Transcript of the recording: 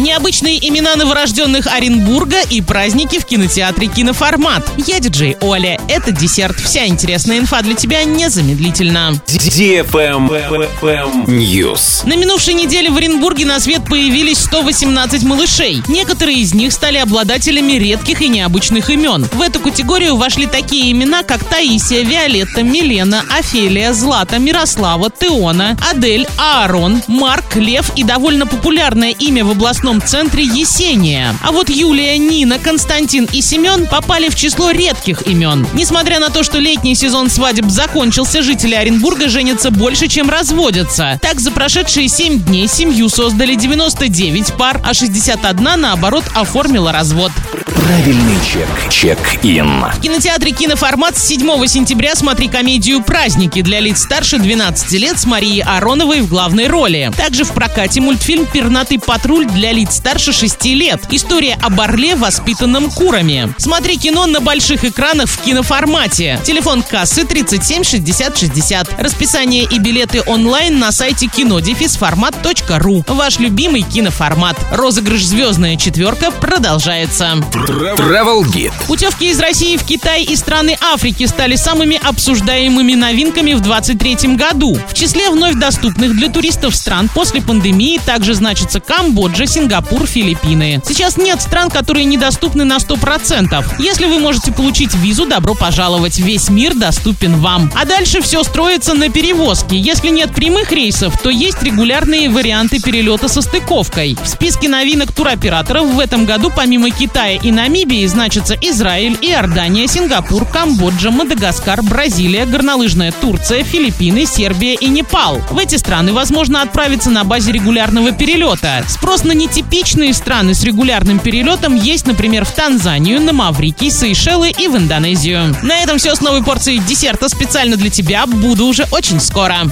Необычные имена новорожденных Оренбурга и праздники в кинотеатре «Киноформат». Я диджей Оля. Это десерт. Вся интересная инфа для тебя незамедлительно. News. На минувшей неделе в Оренбурге на свет появились 118 малышей. Некоторые из них стали обладателями редких и необычных имен. В эту категорию вошли такие имена, как Таисия, Виолетта, Милена, Офелия, Злата, Мирослава, Теона, Адель, Аарон, Марк, Лев и довольно популярное имя в областном центре Есения. А вот Юлия, Нина, Константин и Семен попали в число редких имен. Несмотря на то, что летний сезон свадеб закончился, жители Оренбурга женятся больше, чем разводятся. Так, за прошедшие 7 дней семью создали 99 пар, а 61, наоборот, оформила развод. Правильный чек. Чек-ин. В кинотеатре «Киноформат» с 7 сентября смотри комедию «Праздники» для лиц старше 12 лет с Марией Ароновой в главной роли. Также в прокате мультфильм «Пернатый патруль» для лиц старше 6 лет. История об орле, воспитанном курами. Смотри кино на больших экранах в киноформате. Телефон кассы 37 60 60. Расписание и билеты онлайн на сайте кинодефисформат.ру. Ваш любимый киноформат. Розыгрыш «Звездная четверка» продолжается. Travel Guide. Путевки из России в Китай и страны Африки стали самыми обсуждаемыми новинками в 2023 году. В числе вновь доступных для туристов стран после пандемии также значатся Камбоджа, Сингапур, Филиппины. Сейчас нет стран, которые недоступны на 100%. Если вы можете получить визу, добро пожаловать. Весь мир доступен вам. А дальше все строится на перевозке. Если нет прямых рейсов, то есть регулярные варианты перелета со стыковкой. В списке новинок туроператоров в этом году помимо Китая и Намибии значатся Израиль, Иордания, Сингапур, Камбоджа, Мадагаскар, Бразилия, горнолыжная Турция, Филиппины, Сербия и Непал. В эти страны возможно отправиться на базе регулярного перелета. Спрос на нетипичные страны с регулярным перелетом есть, например, в Танзанию, на Маврикий, Сейшелы и в Индонезию. На этом все с новой порцией десерта специально для тебя. Буду уже очень скоро.